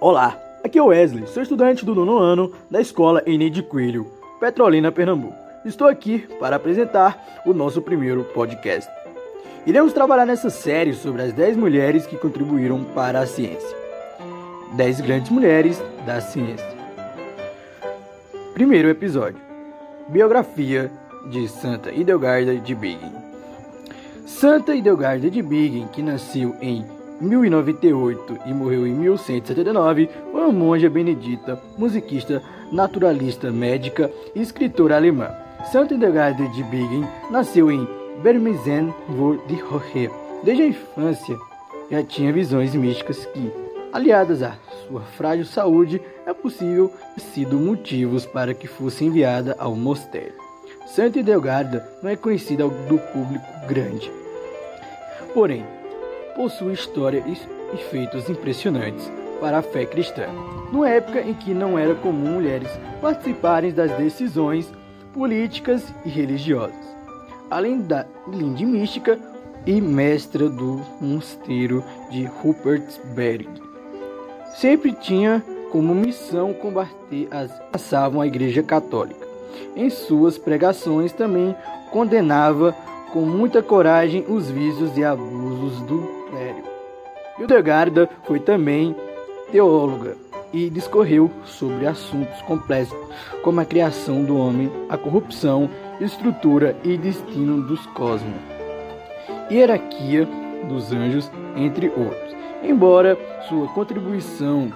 Olá, aqui é o Wesley, sou estudante do nono ano da escola Enem de Coelho, Petrolina, Pernambuco. Estou aqui para apresentar o nosso primeiro podcast. Iremos trabalhar nessa série sobre as 10 mulheres que contribuíram para a ciência. 10 grandes mulheres da ciência. Primeiro episódio: Biografia de Santa Idelgarda de Bingen. Santa Idelgarda de Bingen, que nasceu em 1098 e morreu em 1179, foi uma monja benedita, musiquista, naturalista, médica e escritora alemã. Santa Idelgarda de Bingen nasceu em Bermesen vor die Hohe. Desde a infância já tinha visões místicas que, aliadas à sua frágil saúde, é possível ter sido motivos para que fosse enviada ao mosteiro. Santa Idelgarda não é conhecida do público grande. Porém, possui história e feitos impressionantes para a fé cristã, numa época em que não era comum mulheres participarem das decisões políticas e religiosas. Além da linda mística e mestra do mosteiro de Rupertsberg, sempre tinha como missão combater as passavam a Igreja Católica. Em suas pregações também condenava com muita coragem os vícios e abusos do clero. Hildegarda foi também teóloga e discorreu sobre assuntos complexos como a criação do homem, a corrupção, estrutura e destino dos cosmos, hierarquia dos anjos, entre outros. Embora sua contribuição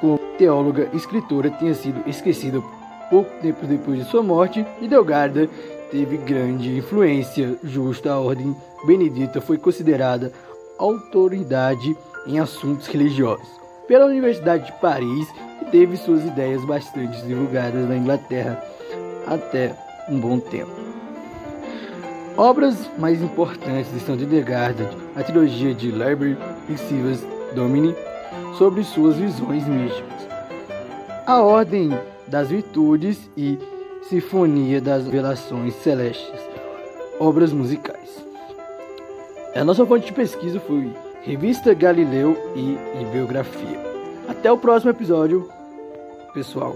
como teóloga e escritora tenha sido esquecida pouco tempo depois de sua morte, Hildegarda teve grande influência justa. A ordem benedita foi considerada autoridade em assuntos religiosos pela Universidade de Paris e teve suas ideias bastante divulgadas na Inglaterra até um bom tempo. Obras mais importantes de Santa Hildegarda, a trilogia de Liber Principes Domini, sobre suas visões místicas. A Ordem das Virtudes e Sinfonia das Revelações Celestes, obras musicais. A nossa fonte de pesquisa foi Revista Galileu e, Biografia. Até o próximo episódio, pessoal.